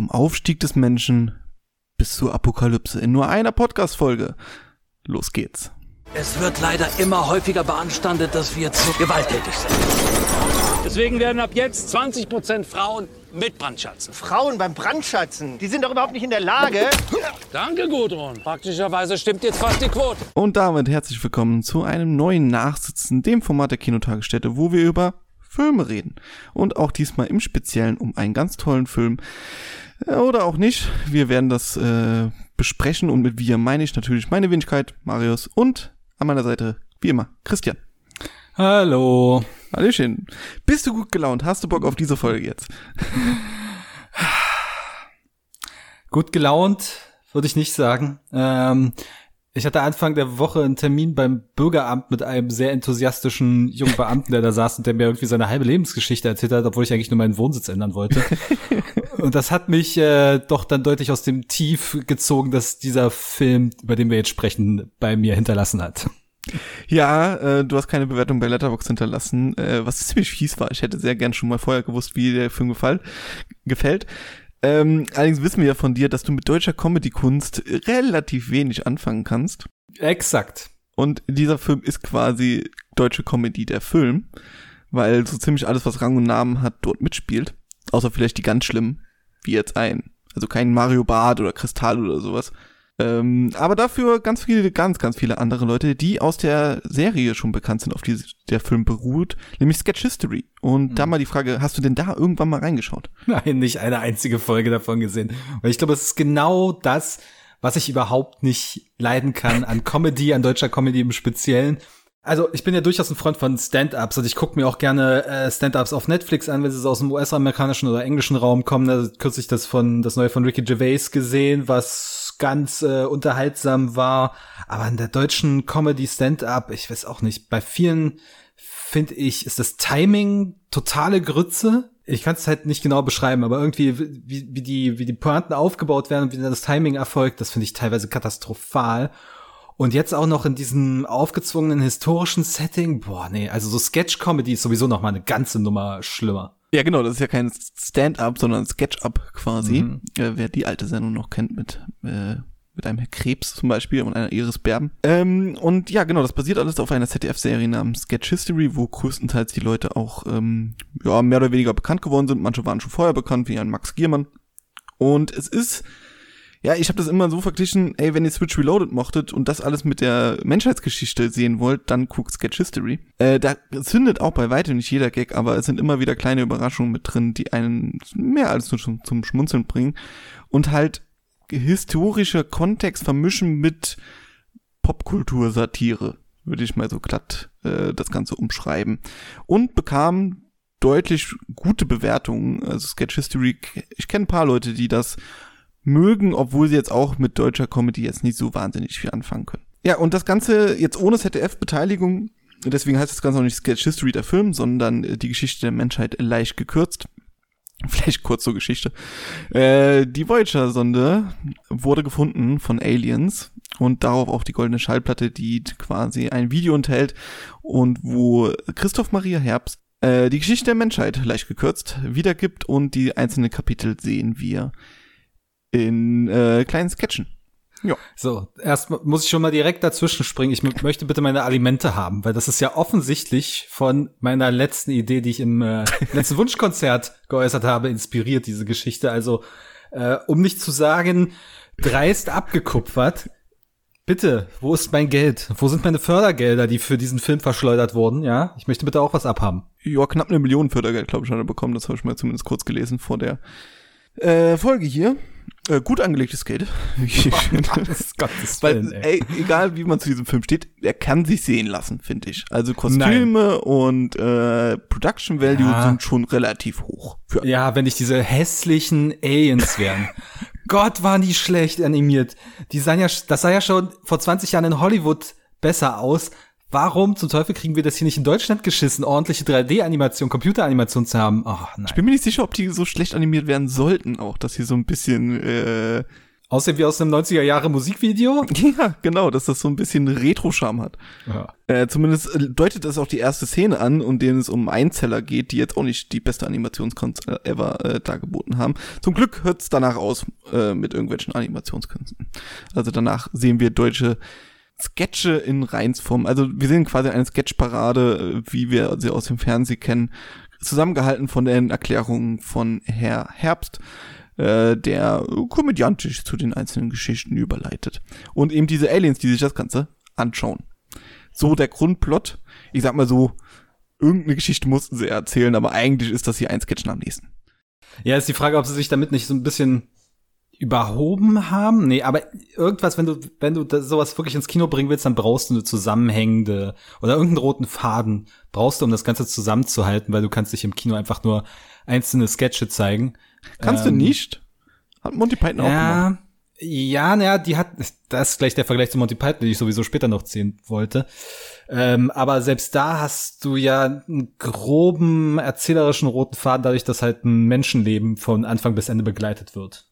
Vom Aufstieg des Menschen bis zur Apokalypse in nur einer Podcast-Folge. Los geht's. Es wird leider immer häufiger beanstandet, dass wir zu gewalttätig sind. Deswegen werden ab jetzt 20% Frauen mit Brandschatzen. Frauen beim Brandschatzen, die sind doch überhaupt nicht in der Lage. Danke, Gudrun. Praktischerweise stimmt jetzt fast die Quote. Und damit herzlich willkommen zu einem neuen Nachsitzen, dem Format der Kinotagesstätte, wo wir über Filme reden. Und auch diesmal im Speziellen um einen ganz tollen Film. Äh, Oder auch nicht. Wir werden das äh, besprechen und mit wir meine ich natürlich meine Wenigkeit, Marius und an meiner Seite, wie immer, Christian. Hallo. Hallöchen. Bist du gut gelaunt? Hast du Bock auf diese Folge jetzt? Gut gelaunt, würde ich nicht sagen. Ähm, ich hatte Anfang der Woche einen Termin beim Bürgeramt mit einem sehr enthusiastischen jungen Beamten, der da saß und der mir irgendwie seine halbe Lebensgeschichte erzählt hat, obwohl ich eigentlich nur meinen Wohnsitz ändern wollte. und das hat mich äh, doch dann deutlich aus dem Tief gezogen, dass dieser Film, über den wir jetzt sprechen, bei mir hinterlassen hat. Ja, äh, du hast keine Bewertung bei Letterboxd hinterlassen, äh, was ziemlich fies war. Ich hätte sehr gern schon mal vorher gewusst, wie der Film gefall, gefällt. Ähm, allerdings wissen wir ja von dir, dass du mit deutscher Comedy-Kunst relativ wenig anfangen kannst. Exakt. Und dieser Film ist quasi deutsche Comedy, der Film, weil so ziemlich alles, was Rang und Namen hat, dort mitspielt. Außer vielleicht die ganz schlimmen, wie jetzt ein. Also kein Mario Barth oder Kristall oder sowas. Ähm, aber dafür ganz viele, ganz, ganz viele andere Leute, die aus der Serie schon bekannt sind, auf die der Film beruht, nämlich Sketch History. Und da mal die Frage, hast du denn da irgendwann mal reingeschaut? Nein, nicht eine einzige Folge davon gesehen. Weil ich glaube, es ist genau das, was ich überhaupt nicht leiden kann an Comedy, an deutscher Comedy im Speziellen. Also ich bin ja durchaus ein Freund von Stand-ups und ich gucke mir auch gerne äh, Stand-ups auf Netflix an, wenn sie aus dem US-amerikanischen oder englischen Raum kommen. Da kürzlich das von das neue von Ricky Gervais gesehen, was ganz äh, unterhaltsam war. Aber in der deutschen Comedy Stand-up, ich weiß auch nicht, bei vielen finde ich, ist das Timing totale Grütze. Ich kann es halt nicht genau beschreiben, aber irgendwie, wie, wie, die, wie die Pointen aufgebaut werden und wie das Timing erfolgt, das finde ich teilweise katastrophal. Und jetzt auch noch in diesem aufgezwungenen historischen Setting, boah, nee, also so Sketch-Comedy ist sowieso noch mal eine ganze Nummer schlimmer. Ja, genau, das ist ja kein Stand-up, sondern Sketch-up quasi. Mhm. Äh, wer die alte Sendung noch kennt mit, äh, mit einem Herr Krebs zum Beispiel und einer Iris Berben. Ähm, und ja, genau, das basiert alles auf einer ZDF-Serie namens Sketch History, wo größtenteils die Leute auch ähm, ja, mehr oder weniger bekannt geworden sind. Manche waren schon vorher bekannt, wie ein Max Giermann. Und es ist ja, ich habe das immer so verglichen, ey, wenn ihr Switch Reloaded mochtet und das alles mit der Menschheitsgeschichte sehen wollt, dann guckt Sketch History. Äh, da zündet auch bei weitem nicht jeder Gag, aber es sind immer wieder kleine Überraschungen mit drin, die einen mehr als nur zum, zum Schmunzeln bringen und halt historischer Kontext vermischen mit Popkultur-Satire, würde ich mal so glatt äh, das Ganze umschreiben. Und bekam deutlich gute Bewertungen. Also Sketch History, ich kenne ein paar Leute, die das mögen, obwohl sie jetzt auch mit deutscher Comedy jetzt nicht so wahnsinnig viel anfangen können. Ja, und das Ganze jetzt ohne ZDF-Beteiligung, deswegen heißt das Ganze auch nicht Sketch History der Film, sondern die Geschichte der Menschheit leicht gekürzt. Vielleicht kurz zur Geschichte. Äh, die Voyager-Sonde wurde gefunden von Aliens und darauf auch die goldene Schallplatte, die quasi ein Video enthält und wo Christoph Maria Herbst äh, die Geschichte der Menschheit leicht gekürzt wiedergibt und die einzelnen Kapitel sehen wir in äh, kleinen Sketchen. Ja. So, erst muss ich schon mal direkt dazwischen springen. Ich möchte bitte meine Alimente haben, weil das ist ja offensichtlich von meiner letzten Idee, die ich im äh, letzten Wunschkonzert geäußert habe, inspiriert, diese Geschichte. Also, äh, um nicht zu sagen, dreist abgekupfert. Bitte, wo ist mein Geld? Wo sind meine Fördergelder, die für diesen Film verschleudert wurden? Ja, ich möchte bitte auch was abhaben. Ja, knapp eine Million Fördergeld, glaube ich, hat er bekommen. Das habe ich mal zumindest kurz gelesen vor der äh, Folge hier. Äh, gut angelegtes Willen, Weil, ey. egal wie man zu diesem Film steht, er kann sich sehen lassen, finde ich. Also Kostüme Nein. und äh, Production Value ja. sind schon relativ hoch. Ja, wenn nicht diese hässlichen Aliens wären. Gott, waren die schlecht animiert. Die sahen ja, das sah ja schon vor 20 Jahren in Hollywood besser aus. Warum zum Teufel kriegen wir das hier nicht in Deutschland geschissen, ordentliche 3D-Animation, Computeranimation zu haben? Oh, nein. Ich bin mir nicht sicher, ob die so schlecht animiert werden sollten, auch, dass sie so ein bisschen äh, Aussehen wie aus einem 90er Jahre Musikvideo. Ja, genau, dass das so ein bisschen Retro-Charme hat. Ja. Äh, zumindest äh, deutet das auch die erste Szene an, um denen es um Einzeller geht, die jetzt auch nicht die beste Animationskunst äh, ever äh, dargeboten haben. Zum Glück hört's danach aus äh, mit irgendwelchen Animationskünsten. Also danach sehen wir deutsche Sketche in Reinsform. Also wir sehen quasi eine Sketchparade, äh, wie wir sie aus dem Fernsehen kennen, zusammengehalten von den Erklärungen von Herr Herbst äh, der komödiantisch zu den einzelnen Geschichten überleitet. Und eben diese Aliens, die sich das Ganze anschauen. So der Grundplot. Ich sag mal so, irgendeine Geschichte mussten sie erzählen, aber eigentlich ist das hier ein Sketch am nächsten. Ja, ist die Frage, ob sie sich damit nicht so ein bisschen überhoben haben. Nee, aber irgendwas, wenn du, wenn du sowas wirklich ins Kino bringen willst, dann brauchst du eine zusammenhängende oder irgendeinen roten Faden brauchst du, um das Ganze zusammenzuhalten, weil du kannst dich im Kino einfach nur einzelne Sketche zeigen. Kannst Ähm, du nicht? Hat Monty Python auch gemacht. Ja, ja, naja, die hat, das ist gleich der Vergleich zu Monty Python, den ich sowieso später noch ziehen wollte. Ähm, aber selbst da hast du ja einen groben erzählerischen roten Faden, dadurch, dass halt ein Menschenleben von Anfang bis Ende begleitet wird.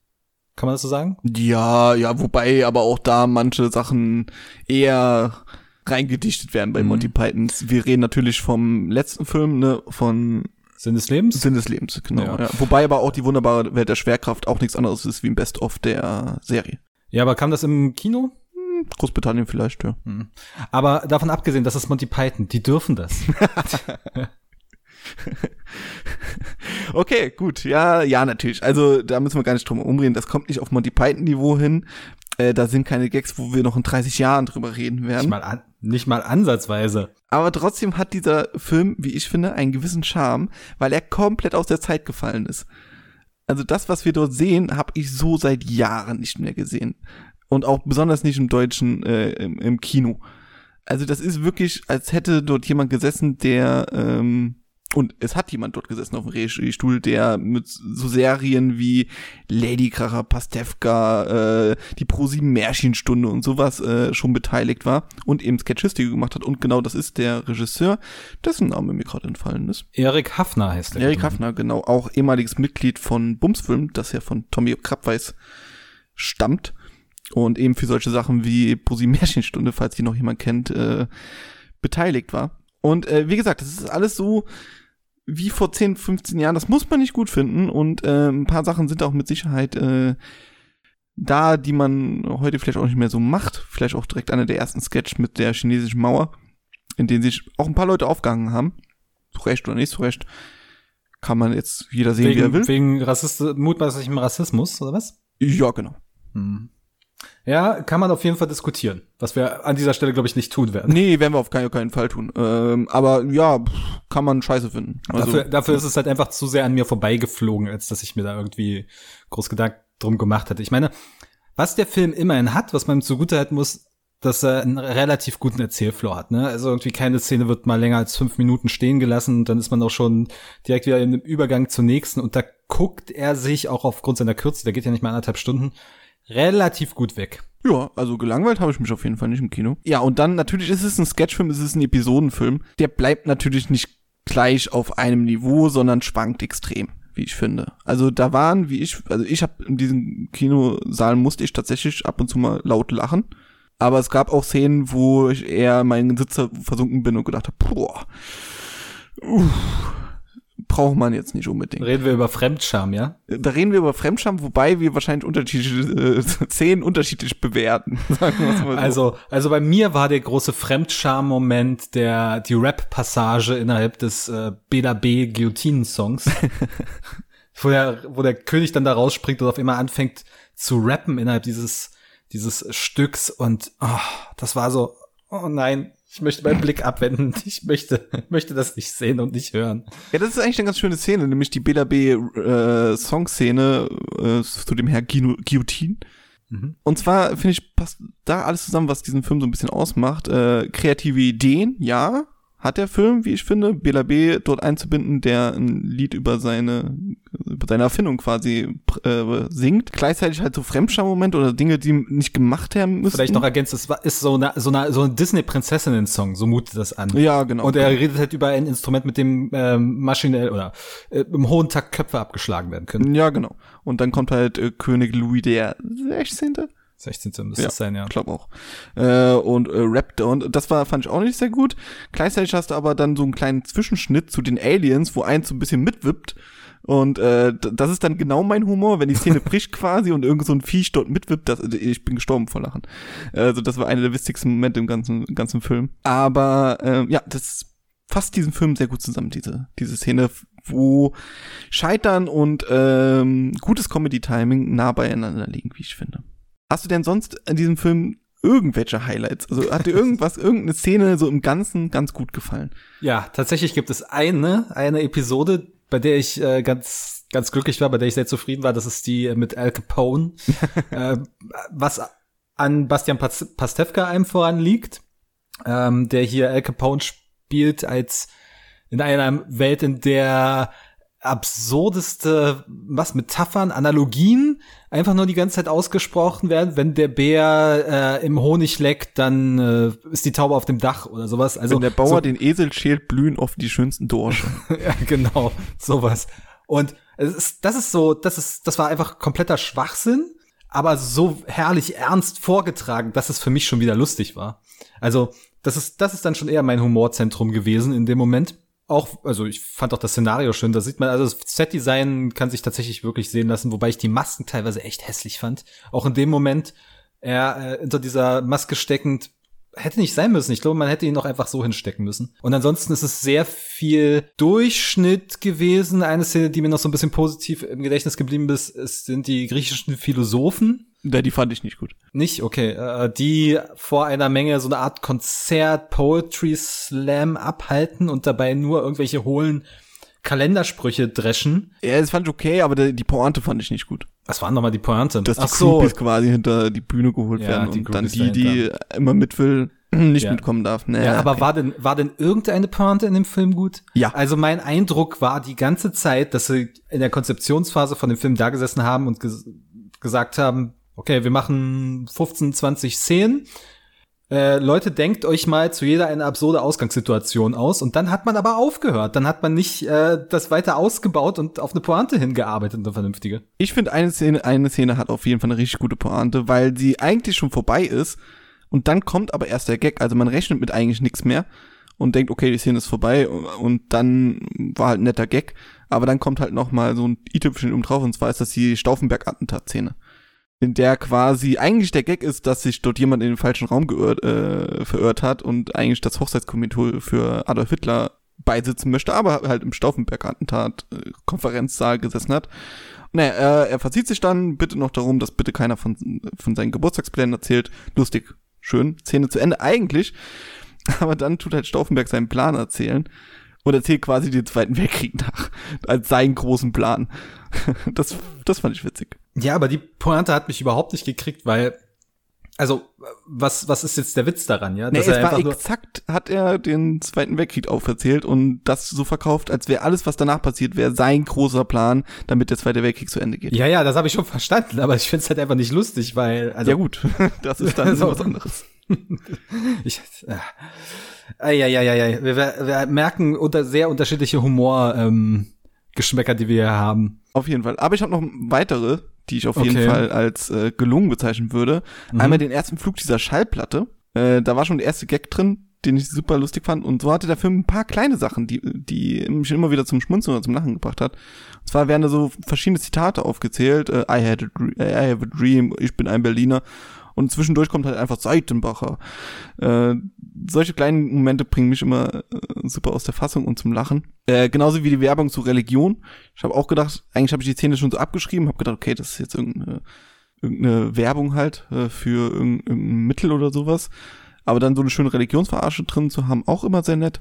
Kann man das so sagen? Ja, ja, wobei aber auch da manche Sachen eher reingedichtet werden bei Mhm. Monty Pythons. Wir reden natürlich vom letzten Film, ne, von Sinn des Lebens? Sinn des Lebens, genau. Ja. Ja. Wobei aber auch die wunderbare Welt der Schwerkraft auch nichts anderes ist wie ein Best-of der Serie. Ja, aber kam das im Kino? Großbritannien vielleicht, ja. Aber davon abgesehen, das ist Monty Python, die dürfen das. Okay, gut. Ja, ja, natürlich. Also da müssen wir gar nicht drum umreden. Das kommt nicht auf Monty Python-Niveau hin. Äh, da sind keine Gags, wo wir noch in 30 Jahren drüber reden Nicht werden. mal, an, nicht mal ansatzweise. Aber trotzdem hat dieser Film, wie ich finde, einen gewissen Charme, weil er komplett aus der Zeit gefallen ist. Also das, was wir dort sehen, habe ich so seit Jahren nicht mehr gesehen. Und auch besonders nicht im deutschen, äh, im, im Kino. Also das ist wirklich, als hätte dort jemand gesessen, der, ähm, und es hat jemand dort gesessen auf dem Regiestuhl, der mit so Serien wie Lady Kracher, Pastewka, äh, die ProSieben Märchenstunde und sowas äh, schon beteiligt war und eben Sketchistik gemacht hat. Und genau das ist der Regisseur, dessen Name mir gerade entfallen ist. Erik Hafner heißt der. Erik Hafner, genau, auch ehemaliges Mitglied von Bumsfilm, das ja von Tommy Krabweis stammt. Und eben für solche Sachen wie ProSieben Märchenstunde, falls die noch jemand kennt, äh, beteiligt war. Und äh, wie gesagt, das ist alles so wie vor 10, 15 Jahren. Das muss man nicht gut finden. Und äh, ein paar Sachen sind auch mit Sicherheit äh, da, die man heute vielleicht auch nicht mehr so macht. Vielleicht auch direkt einer der ersten Sketch mit der chinesischen Mauer, in denen sich auch ein paar Leute aufgehangen haben. Zu Recht oder nicht zu Recht. Kann man jetzt jeder sehen, wie er Wegen, will. wegen Rassist mutmaßlichem Rassismus, oder was? Ja, genau. Ja, kann man auf jeden Fall diskutieren. Was wir an dieser Stelle, glaube ich, nicht tun werden. Nee, werden wir auf keinen, keinen Fall tun. Ähm, aber ja, kann man scheiße finden. Also, dafür, dafür ist es halt einfach zu sehr an mir vorbeigeflogen, als dass ich mir da irgendwie groß Gedanken drum gemacht hätte. Ich meine, was der Film immerhin hat, was man zugutehalten muss, dass er einen relativ guten Erzählflow hat. Ne? Also irgendwie keine Szene wird mal länger als fünf Minuten stehen gelassen und dann ist man auch schon direkt wieder in dem Übergang zur nächsten und da guckt er sich auch aufgrund seiner Kürze, der geht ja nicht mal anderthalb Stunden, relativ gut weg. Ja, also gelangweilt habe ich mich auf jeden Fall nicht im Kino. Ja, und dann natürlich ist es ein Sketchfilm, es ist ein Episodenfilm. Der bleibt natürlich nicht gleich auf einem Niveau, sondern schwankt extrem, wie ich finde. Also da waren, wie ich, also ich habe in diesem Kinosaal musste ich tatsächlich ab und zu mal laut lachen. Aber es gab auch Szenen, wo ich eher in meinen Sitzer versunken bin und gedacht habe, boah, uff, braucht man jetzt nicht unbedingt. Reden wir über Fremdscham, ja? Da reden wir über Fremdscham, wobei wir wahrscheinlich unterschiedliche äh, Szenen unterschiedlich bewerten. So. Also, also bei mir war der große Fremdscham-Moment der, die Rap-Passage innerhalb des äh, Bela B. Guillotinen-Songs. wo, der, wo der König dann da rausspringt und auf einmal anfängt zu rappen innerhalb dieses, dieses Stücks und oh, das war so, oh nein, ich möchte meinen Blick abwenden. Ich möchte, möchte das nicht sehen und nicht hören. Ja, das ist eigentlich eine ganz schöne Szene, nämlich die Bela B. Äh, Songszene äh, zu dem Herr Guino- Guillotine. Und zwar finde ich passt da alles zusammen, was diesen Film so ein bisschen ausmacht. Äh, kreative Ideen, ja, hat der Film, wie ich finde, Bela B. dort einzubinden, der ein Lied über seine, über seine Erfindung quasi äh, singt. Gleichzeitig halt so Fremdscham-Moment oder Dinge, die nicht gemacht werden müssen. Vielleicht noch ergänzt, es war- ist so eine, so eine, so ein Disney-Prinzessinnen-Song, so mutet das an. Ja, genau. Und er redet halt über ein Instrument, mit dem ähm, maschinell oder äh, im hohen Takt Köpfe abgeschlagen werden können. Ja, genau. Und dann kommt halt äh, König Louis der 16. 16. müsste es sein, ja. Ich glaube auch. Äh, und äh, Raptor. Und das war, fand ich auch nicht sehr gut. Gleichzeitig hast du aber dann so einen kleinen Zwischenschnitt zu den Aliens, wo eins so ein bisschen mitwippt. Und äh, das ist dann genau mein Humor, wenn die Szene bricht quasi und irgend so ein Viech dort mitwippt. Das, ich bin gestorben vor Lachen. Also das war einer der wichtigsten Momente im ganzen, ganzen Film. Aber äh, ja, das fasst diesen Film sehr gut zusammen, diese, diese Szene, wo Scheitern und ähm, gutes Comedy-Timing nah beieinander liegen, wie ich finde. Hast du denn sonst in diesem Film irgendwelche Highlights? Also hat dir irgendwas, irgendeine Szene so im Ganzen ganz gut gefallen? Ja, tatsächlich gibt es eine, eine Episode, bei der ich äh, ganz, ganz glücklich war, bei der ich sehr zufrieden war. Das ist die mit Al Capone, äh, was an Bastian Pas- Pastewka einem voran liegt, ähm, der hier Al Capone spielt als in einer Welt, in der absurdeste, was, Metaphern, Analogien einfach nur die ganze Zeit ausgesprochen werden. Wenn der Bär äh, im Honig leckt, dann äh, ist die Taube auf dem Dach oder sowas. Also Wenn der Bauer so, den Esel schält, blühen oft die schönsten Dorsche. ja, genau, sowas. Und es ist, das ist so, das ist, das war einfach kompletter Schwachsinn, aber so herrlich ernst vorgetragen, dass es für mich schon wieder lustig war. Also, das ist, das ist dann schon eher mein Humorzentrum gewesen in dem Moment. Auch, also ich fand auch das Szenario schön, da sieht man, also das Setdesign kann sich tatsächlich wirklich sehen lassen, wobei ich die Masken teilweise echt hässlich fand. Auch in dem Moment, er äh, unter dieser Maske steckend, hätte nicht sein müssen. Ich glaube, man hätte ihn noch einfach so hinstecken müssen. Und ansonsten ist es sehr viel Durchschnitt gewesen. Eine Szene, die mir noch so ein bisschen positiv im Gedächtnis geblieben ist, sind die griechischen Philosophen. Ja, die fand ich nicht gut. Nicht? Okay. Äh, die vor einer Menge so eine Art Konzert, Poetry Slam abhalten und dabei nur irgendwelche hohlen Kalendersprüche dreschen. Ja, das fand ich okay, aber die Pointe fand ich nicht gut. Was waren nochmal die Pointe? Dass die Ach so. Groupies quasi hinter die Bühne geholt Ja, werden und dann die, die immer mit will, nicht Ja. mitkommen darf. Nee, Ja, aber okay. war denn, war denn irgendeine Pointe in dem Film gut? Ja. Also mein Eindruck war die ganze Zeit, dass sie in der Konzeptionsphase von dem Film da gesessen haben und ges gesagt haben, okay, wir machen 15, 20 Szenen. Äh, Leute, denkt euch mal zu jeder eine absurde Ausgangssituation aus und dann hat man aber aufgehört. Dann hat man nicht äh, das weiter ausgebaut und auf eine Pointe hingearbeitet, eine vernünftige. Ich finde eine Szene, eine Szene hat auf jeden Fall eine richtig gute Pointe, weil sie eigentlich schon vorbei ist und dann kommt aber erst der Gag. Also man rechnet mit eigentlich nichts mehr und denkt, okay, die Szene ist vorbei und dann war halt ein netter Gag. Aber dann kommt halt noch mal so ein i-Tüpfelchen um drauf und zwar ist das die Stauffenberg-Attentat-Szene. In der quasi eigentlich der Gag ist, dass sich dort jemand in den falschen Raum geirrt, äh, verirrt hat und eigentlich das Hochzeitskomitee für Adolf Hitler beisitzen möchte, aber halt im Stauffenberg-Attentat äh, gesessen hat. Naja, er, er verzieht sich dann, bitte noch darum, dass bitte keiner von, von seinen Geburtstagsplänen erzählt. Lustig, schön, Szene zu Ende eigentlich. Aber dann tut halt Stauffenberg seinen Plan erzählen und erzählt quasi den Zweiten Weltkrieg nach, als seinen großen Plan. Das, das fand ich witzig. Ja, aber die Pointe hat mich überhaupt nicht gekriegt, weil also was was ist jetzt der Witz daran, ja? Nee, Dass es war exakt, hat er den Zweiten Weltkrieg auferzählt und das so verkauft, als wäre alles, was danach passiert, wäre sein großer Plan, damit der Zweite Weltkrieg zu Ende geht. Ja, ja, das habe ich schon verstanden, aber ich finde es halt einfach nicht lustig, weil also ja gut, das ist dann So. was anderes. ich äh, ja, ja, ja, ja, wir, wir merken unter sehr unterschiedliche Humor ähm, Geschmäcker, die wir hier haben. Auf jeden Fall. Aber ich habe noch weitere, die ich auf jeden Okay. Fall als äh, gelungen bezeichnen würde. Mhm. Einmal den ersten Flug dieser Schallplatte. Äh, da war schon der erste Gag drin, den ich super lustig fand. Und so hatte der Film ein paar kleine Sachen, die, die mich immer wieder zum Schmunzeln oder zum Lachen gebracht hat. Und zwar werden da so verschiedene Zitate aufgezählt. Äh, I, had a dream, I have a dream, ich bin ein Berliner. Und zwischendurch kommt halt einfach Seitenbacher. Äh, solche kleinen Momente bringen mich immer äh, super aus der Fassung und zum Lachen. Äh, genauso wie die Werbung zu Religion. Ich habe auch gedacht, eigentlich habe ich die Szene schon so abgeschrieben, habe gedacht, okay, das ist jetzt irgendeine, irgendeine Werbung halt äh, für irgendein, irgendein Mittel oder sowas. Aber dann so eine schöne Religionsverarsche drin zu haben, auch immer sehr nett.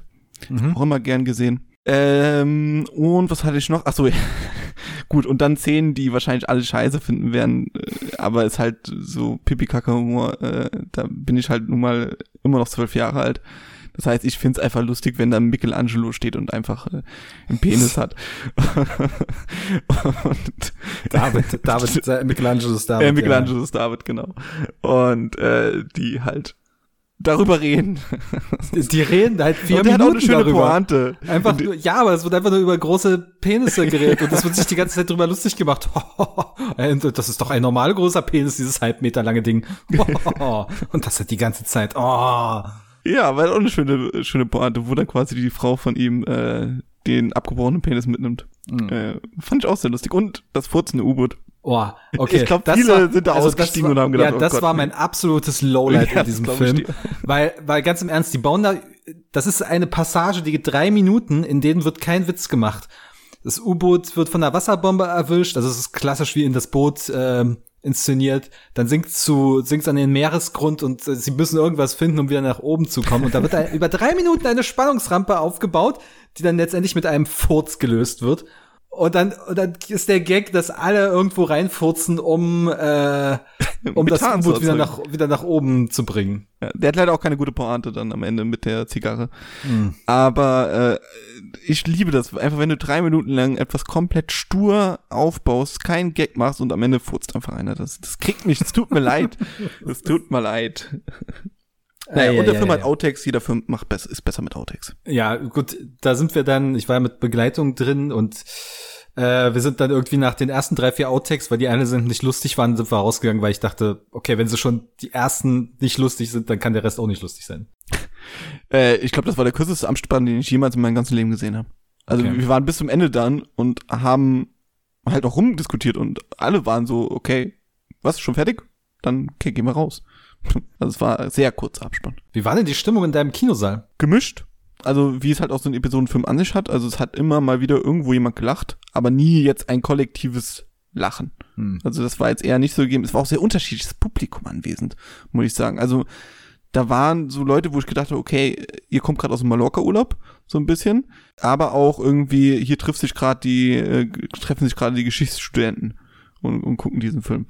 Auch immer gern gesehen. Ähm, und was hatte ich noch? Ach so, ja. gut. Und dann Szenen, die wahrscheinlich alle scheiße finden werden, äh, aber ist halt so pipi humor äh, da bin ich halt nun mal immer noch zwölf Jahre alt. Das heißt, ich find's einfach lustig, wenn da Michelangelo steht und einfach äh, einen Penis hat. und, David, David, äh, Michelangelo ist David. äh, Michelangelo ist David, genau. Und äh, die halt darüber reden. Die reden halt vier und der hat Minuten auch eine schöne darüber. Pointe. Einfach nur, ja, aber es wird einfach nur über große Penisse geredet und es wird sich die ganze Zeit drüber lustig gemacht. Und das ist doch ein normal großer Penis, dieses halb Meter lange Ding. Und das hat die ganze Zeit. Oh. Ja, weil auch eine schöne, schöne Pointe, wo dann quasi die Frau von ihm äh, den abgebrochenen Penis mitnimmt. Mhm. Äh, fand ich auch sehr lustig. Und das furzende U-Boot. Oh, okay. Ich glaub, Das viele sind da das ausgestiegen war, und haben gedacht, Ja, oh das Gott, war mein absolutes Lowlight Ja, in diesem Film. Weil, weil ganz im Ernst, die bauen da, das ist eine Passage, die geht drei Minuten, in denen wird kein Witz gemacht. Das U-Boot wird von einer Wasserbombe erwischt, also es ist klassisch wie in das Boot ähm, inszeniert. Dann sinkt zu, sinkt an den Meeresgrund und äh, sie müssen irgendwas finden, um wieder nach oben zu kommen. Und da wird ein, über drei Minuten eine Spannungsrampe aufgebaut, die dann letztendlich mit einem Furz gelöst wird. Und dann, und dann ist der Gag, dass alle irgendwo reinfurzen, um, äh, um das U-Boot wieder nach, wieder nach oben zu bringen. Ja, der hat leider auch keine gute Pointe dann am Ende mit der Zigarre. Hm. Aber äh, ich liebe das. Einfach wenn du drei Minuten lang etwas komplett stur aufbaust, keinen Gag machst und am Ende furzt einfach einer. Das, das kriegt mich, es tut mir leid. Es tut mir leid. Naja, Ja, und der ja, Film ja, hat. Outtakes, jeder Film macht besser, ist besser mit Outtakes. Ja, gut, da sind wir dann, ich war mit Begleitung drin und äh, wir sind dann irgendwie nach den ersten drei, vier Outtakes, weil die eine sind nicht lustig waren, sind wir rausgegangen, weil ich dachte, okay, wenn sie schon die ersten nicht lustig sind, dann kann der Rest auch nicht lustig sein. Äh, ich glaube, das war der kürzeste Amtsspann, den ich jemals in meinem ganzen Leben gesehen habe. Also Okay. wir waren bis zum Ende dann und haben halt auch rumdiskutiert und alle waren so, okay, was, schon fertig? Dann okay, gehen wir raus. Also es war ein sehr kurzer Abspann. Wie war denn die Stimmung in deinem Kinosaal? Gemischt. Also wie es halt auch so ein Episodenfilm an sich hat. Also es hat immer mal wieder irgendwo jemand gelacht, aber nie jetzt ein kollektives Lachen. Hm. Also das war jetzt eher nicht so gegeben. Es war auch sehr unterschiedliches Publikum anwesend, muss ich sagen. Also da waren so Leute, wo ich gedacht habe, okay, ihr kommt gerade aus dem Mallorca-Urlaub, so ein bisschen, aber auch irgendwie, hier trifft sich gerade die, äh, treffen sich gerade die Geschichtsstudenten und, und gucken diesen Film.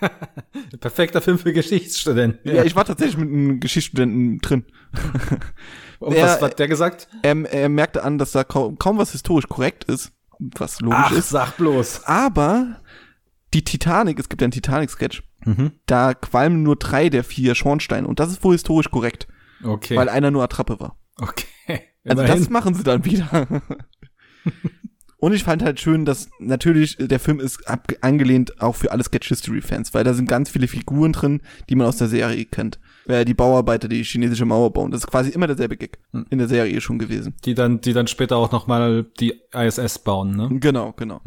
Perfekter Film für Geschichtsstudenten. Ja, ich war tatsächlich mit einem Geschichtsstudenten drin. Und er- was hat der gesagt? Er, er merkte an, dass da kaum, kaum was historisch korrekt ist, was logisch Ach, ist. sag bloß. Aber die Titanic, es gibt ja einen Titanic-Sketch, Mhm. da qualmen nur drei der vier Schornsteine und das ist wohl historisch korrekt, Okay. weil einer nur Attrappe war. okay. Also Immerhin. das machen sie dann wieder. Und ich fand halt schön, dass natürlich der Film ist angelehnt auch für alle Sketch History Fans, weil da sind ganz viele Figuren drin, die man aus der Serie kennt. Äh, die Bauarbeiter, die chinesische Mauer bauen, das ist quasi immer derselbe Gag Hm. in der Serie schon gewesen. die dann, die dann später auch noch mal die ISS bauen, ne? Genau, genau.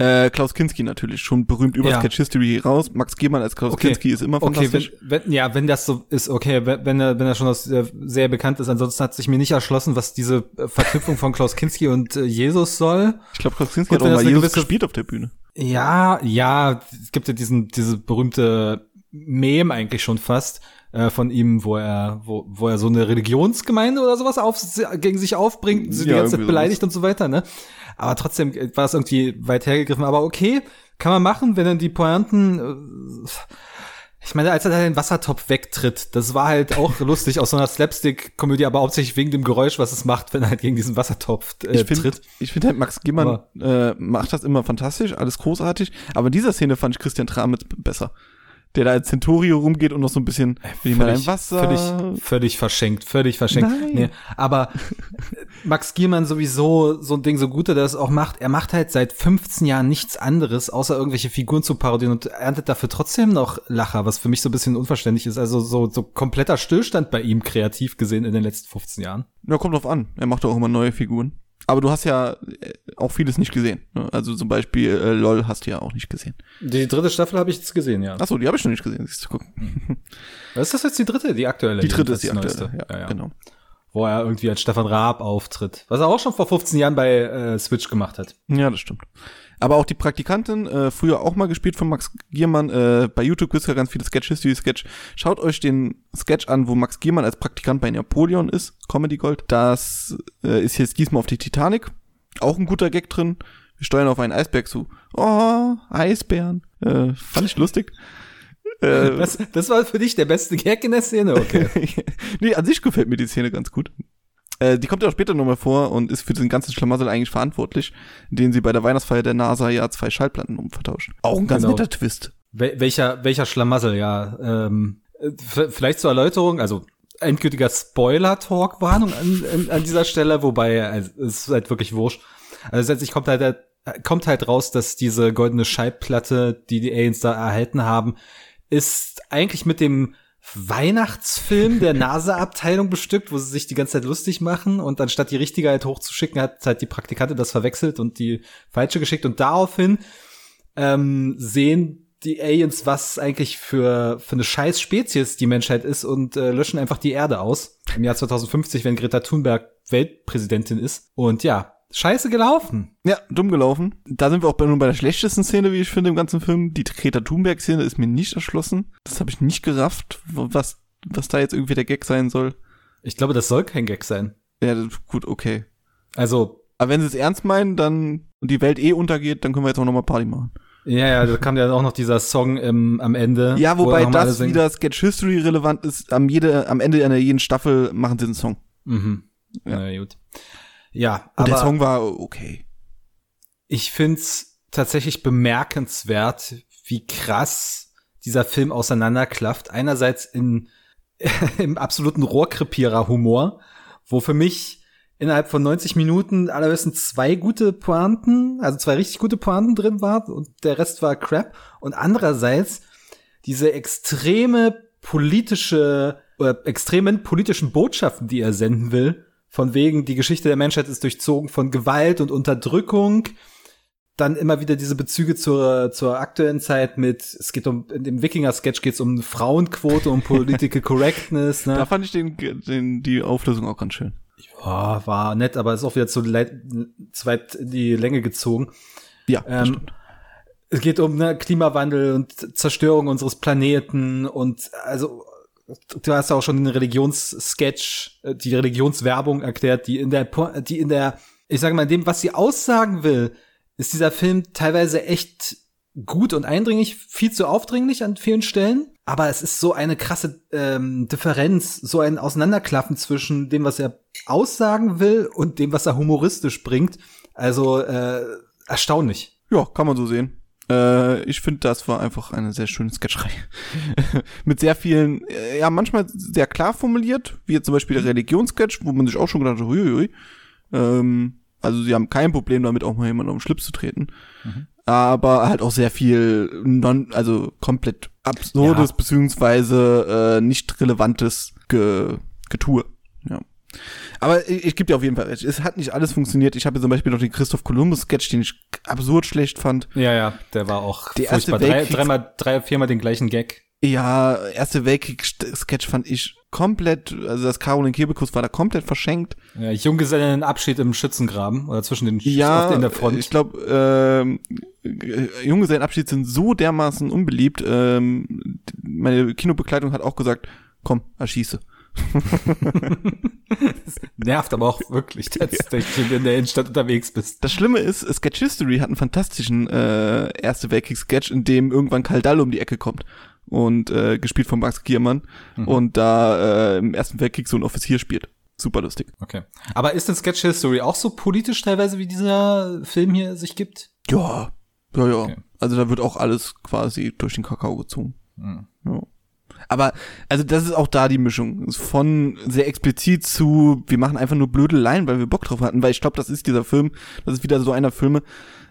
Äh, Klaus Kinski natürlich, schon berühmt über Ja. Sketch History raus. Max Giermann als Klaus Okay. Kinski ist immer Okay, fantastisch. wenn, wenn, ja, wenn das so ist, okay, wenn, wenn er, wenn er schon aus der Serie bekannt ist, ansonsten hat sich mir nicht erschlossen, was diese äh, Verknüpfung von Klaus Kinski und äh, Jesus soll. ich glaube, Klaus Kinski Gut, hat auch mal Jesus gewisse- gespielt auf der Bühne. Ja, ja, es gibt ja diesen, diese berühmte Meme eigentlich schon fast äh, von ihm, wo er, wo, wo er so eine Religionsgemeinde oder sowas auf, gegen sich aufbringt, sie die Ja, ganze Zeit beleidigt und so weiter, ne? Aber trotzdem war es irgendwie weit hergegriffen. Aber okay, kann man machen, wenn dann die Pointen. Äh, ich meine, als er da den Wassertopf wegtritt, das war halt auch lustig aus so einer Slapstick-Komödie, aber hauptsächlich wegen dem Geräusch, was es macht, wenn er halt gegen diesen Wassertopf äh, Ich finde, tritt. ich finde halt Max Giermann äh, macht das immer fantastisch, alles großartig. Aber in dieser Szene fand ich Christian Tramitz besser. Der da als Centurio rumgeht und noch so ein bisschen, will ich mal ein Wasser. Völlig, völlig verschenkt, völlig verschenkt. Nein. Nee, aber Max Giermann sowieso so ein Ding, so gut er das auch macht, er macht halt seit 15 Jahren nichts anderes, außer irgendwelche Figuren zu parodieren und erntet dafür trotzdem noch Lacher, was für mich so ein bisschen unverständlich ist. Also so, so kompletter Stillstand bei ihm kreativ gesehen in den letzten 15 Jahren. Ja, kommt drauf an. Er macht auch immer neue Figuren. Aber du hast ja äh, auch vieles nicht gesehen. ne? Also zum Beispiel äh, LOL hast du ja auch nicht gesehen. Die dritte Staffel habe ich jetzt gesehen, ja. Achso, die habe ich noch nicht gesehen. Siehst du, guck. Ist das jetzt die dritte, die aktuelle? Die dritte ist die aktuelle. neueste? Ja, genau. Wo er irgendwie als Stefan Raab auftritt. Was er auch schon vor 15 Jahren bei äh, Switch gemacht hat. Ja, das stimmt. Aber auch die Praktikantin, äh, früher auch mal gespielt von Max Giermann, äh, bei YouTube gibt's ja ganz viele Sketch History Sketch. Schaut euch den Sketch an, wo Max Giermann als Praktikant bei Napoleon ist, Comedy Gold. Das äh, ist jetzt diesmal auf die Titanic. Auch ein guter Gag drin. Wir steuern auf einen Eisberg zu. Oh, Eisbären. Äh, fand ich lustig. Äh, Das, das war für dich der beste Gag in der Szene, okay. nee, an sich gefällt mir die Szene ganz gut. Äh, die kommt ja auch später nochmal vor und ist für den ganzen Schlamassel eigentlich verantwortlich, indem sie bei der Weihnachtsfeier der NASA ja zwei Schallplatten umvertauscht. Auch ein ganz Genau. netter Twist. Wel welcher, welcher Schlamassel, ja. Ähm, äh, vielleicht zur Erläuterung, also endgültiger Spoiler-Talk-Warnung an, an, an dieser Stelle, wobei also, es ist halt wirklich wurscht. Also letztendlich kommt halt, kommt halt raus, dass diese goldene Schallplatte, die die Aliens da erhalten haben, ist eigentlich mit dem Weihnachtsfilm der NASA-Abteilung bestückt, wo sie sich die ganze Zeit lustig machen und anstatt die richtige halt hochzuschicken, hat halt die Praktikantin das verwechselt und die falsche geschickt und daraufhin ähm, sehen die Aliens, was eigentlich für, für eine scheiß Spezies die Menschheit ist und äh, löschen einfach die Erde aus. Im Jahr 2050, wenn Greta Thunberg Weltpräsidentin ist. Und ja, scheiße gelaufen. Ja, dumm gelaufen. Da sind wir auch bei, nur bei der schlechtesten Szene, wie ich finde, im ganzen Film. Die Greta Thunberg-Szene ist mir nicht erschlossen. Das habe ich nicht gerafft, was, was da jetzt irgendwie der Gag sein soll. Ich glaube, das soll kein Gag sein. Ja, das- gut, okay. Also, Aber wenn sie es ernst meinen, dann und die Welt eh untergeht, dann können wir jetzt auch nochmal Party machen. ja, ja, da kam ja auch noch dieser Song im, am Ende. Ja, wo wobei alle das wieder Sketch History relevant ist. Am, jede, am Ende einer jeden Staffel machen sie einen Song. Mhm. Ja. Ja, gut. Ja, Und aber der Song war okay. ich find's tatsächlich bemerkenswert, wie krass dieser Film auseinanderklafft. Einerseits in, im absoluten Rohrkrepierer-Humor, wo für mich innerhalb von 90 Minuten allerhöchstens zwei gute Pointen, also zwei richtig gute Pointen drin war und der Rest war Crap. Und andererseits diese extreme politische, äh, extremen politischen Botschaften, die er senden will, von wegen, die Geschichte der Menschheit ist durchzogen von Gewalt und Unterdrückung. Dann immer wieder diese Bezüge zur, zur aktuellen Zeit mit, es geht um, in dem Wikinger-Sketch geht es um Frauenquote, um Political Correctness, Da ne? fand ich den, den, die Auflösung auch ganz schön. Ja, war nett, aber ist auch wieder zu, weit in die Länge gezogen. Ja, Ähm. Es geht um ne, Klimawandel und Zerstörung unseres Planeten und also du hast auch schon den Religionssketch, äh, die Religionswerbung erklärt, die in der die in der ich sage mal in dem was sie aussagen will, ist dieser Film teilweise echt gut und eindringlich, viel zu aufdringlich an vielen Stellen, aber es ist so eine krasse ähm, Differenz, so ein Auseinanderklaffen zwischen dem, was er aussagen will und dem, was er humoristisch bringt. Also äh, erstaunlich. Ja, kann man so sehen. Äh, ich finde, das war einfach eine sehr schöne Sketcherei. Mit sehr vielen, äh, ja, manchmal sehr klar formuliert, wie jetzt zum Beispiel der Religionssketch, wo man sich auch schon gedacht hat, huiuiui. Ähm, also sie haben kein Problem damit, auch mal jemanden auf den Schlips zu treten. Aber halt auch sehr viel, non, also komplett absurdes, Ja. beziehungsweise äh, nicht relevantes Ge Getue. Aber ich, ich gebe dir auf jeden Fall recht. Es hat nicht alles funktioniert. Ich habe zum Beispiel noch den Christoph Columbus-Sketch, den ich absurd schlecht fand. Ja, ja, der war auch Der erste furchtbar. Drei, dreimal, drei, viermal den gleichen Gag. Ja, Erste Weltkrieg-Sketch fand ich komplett, also das Caroline Kebekus war da komplett verschenkt. Ja, Junggesellenabschied im Schützengraben oder zwischen den Sch- Ja, in der Front. ich glaube, ähm, Junggesellenabschied sind so dermaßen unbeliebt. Ähm, meine Kinobegleitung hat auch gesagt, komm, erschieße. Nervt aber auch wirklich, tatsächlich, wenn du in der Innenstadt unterwegs bist. Das Schlimme ist, Sketch History hat einen fantastischen äh, Erste Weltkriegs-Sketch, in dem irgendwann Kaldall um die Ecke kommt. Und äh, gespielt von Max Giermann. Und da äh, im Ersten Weltkrieg so ein Offizier spielt. Super lustig. Okay. Aber ist denn Sketch History auch so politisch teilweise, wie dieser Film hier sich gibt? Ja, ja, ja. Okay. Also da wird auch alles quasi durch den Kakao gezogen. Hm. Ja. Aber, also das ist auch da die Mischung. Von sehr explizit zu, wir machen einfach nur Blödeleien, weil wir Bock drauf hatten. Weil ich glaube, das ist dieser Film, das ist wieder so einer Filme,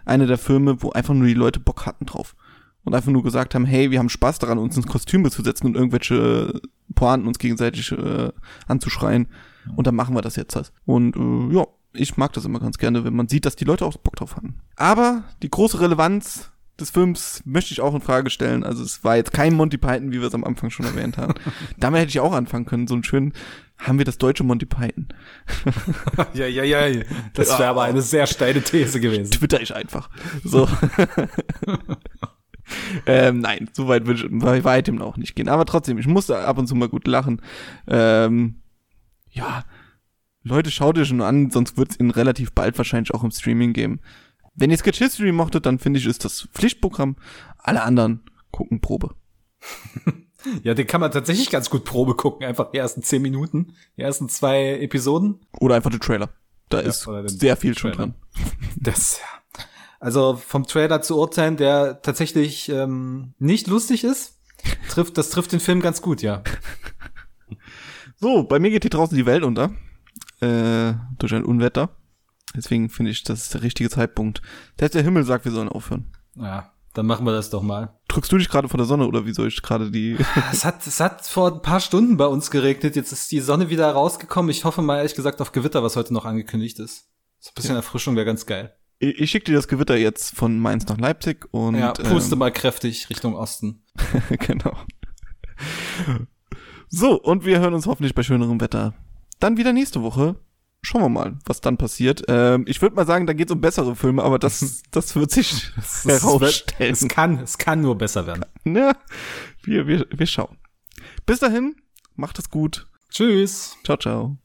einer der Filme, wo einfach nur die Leute Bock hatten drauf. Und einfach nur gesagt haben, hey, wir haben Spaß daran, uns ins Kostüme zu setzen und irgendwelche Pointen uns gegenseitig äh, anzuschreien. Und dann machen wir das jetzt. halt. Und äh, ja, ich mag das immer ganz gerne, wenn man sieht, dass die Leute auch Bock drauf hatten. Aber die große Relevanz des Films möchte ich auch in Frage stellen. Also es war jetzt kein Monty Python, wie wir es am Anfang schon erwähnt haben. Damit hätte ich auch anfangen können. So ein schön, haben wir das deutsche Monty Python. Ja, ja, ja. Das wäre aber eine sehr steile These gewesen. Twitter ich einfach. So. ähm, nein, so weit würde ich bei weitem auch nicht gehen. Aber trotzdem, ich musste ab und zu mal gut lachen. Ähm, ja, Leute, schaut ihr schon an, sonst wird es ihn relativ bald wahrscheinlich auch im Streaming geben. Wenn ihr Sketch History mochtet, dann finde ich, ist das Pflichtprogramm. Alle anderen gucken Probe. Ja, den kann man tatsächlich ganz gut Probe gucken. Einfach die ersten zehn Minuten, die ersten zwei Episoden. Oder einfach den Trailer. Da ist oder den sehr viel schon Trailer. dran. Das, ja. Also vom Trailer zu urteilen, der tatsächlich ähm, nicht lustig ist, trifft, das trifft den Film ganz gut, ja. So, bei mir geht hier draußen die Welt unter. Äh, durch ein Unwetter. Deswegen finde ich, das ist der richtige Zeitpunkt. Selbst der Himmel sagt, wir sollen aufhören. Ja, dann machen wir das doch mal. Drückst du dich gerade vor der Sonne oder wie soll ich gerade die. Es hat, es hat vor ein paar Stunden bei uns geregnet. Jetzt ist die Sonne wieder rausgekommen. Ich hoffe mal ehrlich gesagt auf Gewitter, was heute noch angekündigt ist. So ein bisschen Erfrischung wäre ganz geil. ich ich schicke dir das Gewitter jetzt von Mainz nach Leipzig und. ja, puste ähm, mal kräftig Richtung Osten. genau. So, und wir hören uns hoffentlich bei schönerem Wetter. Dann wieder nächste Woche. Schauen wir mal, was dann passiert. Ähm, ich würde mal sagen, da geht es um bessere Filme, aber das, das wird sich herausstellen. Es kann, es kann nur besser werden. Ne? Wir, wir, wir schauen. Bis dahin, macht es gut. Tschüss. Ciao, ciao.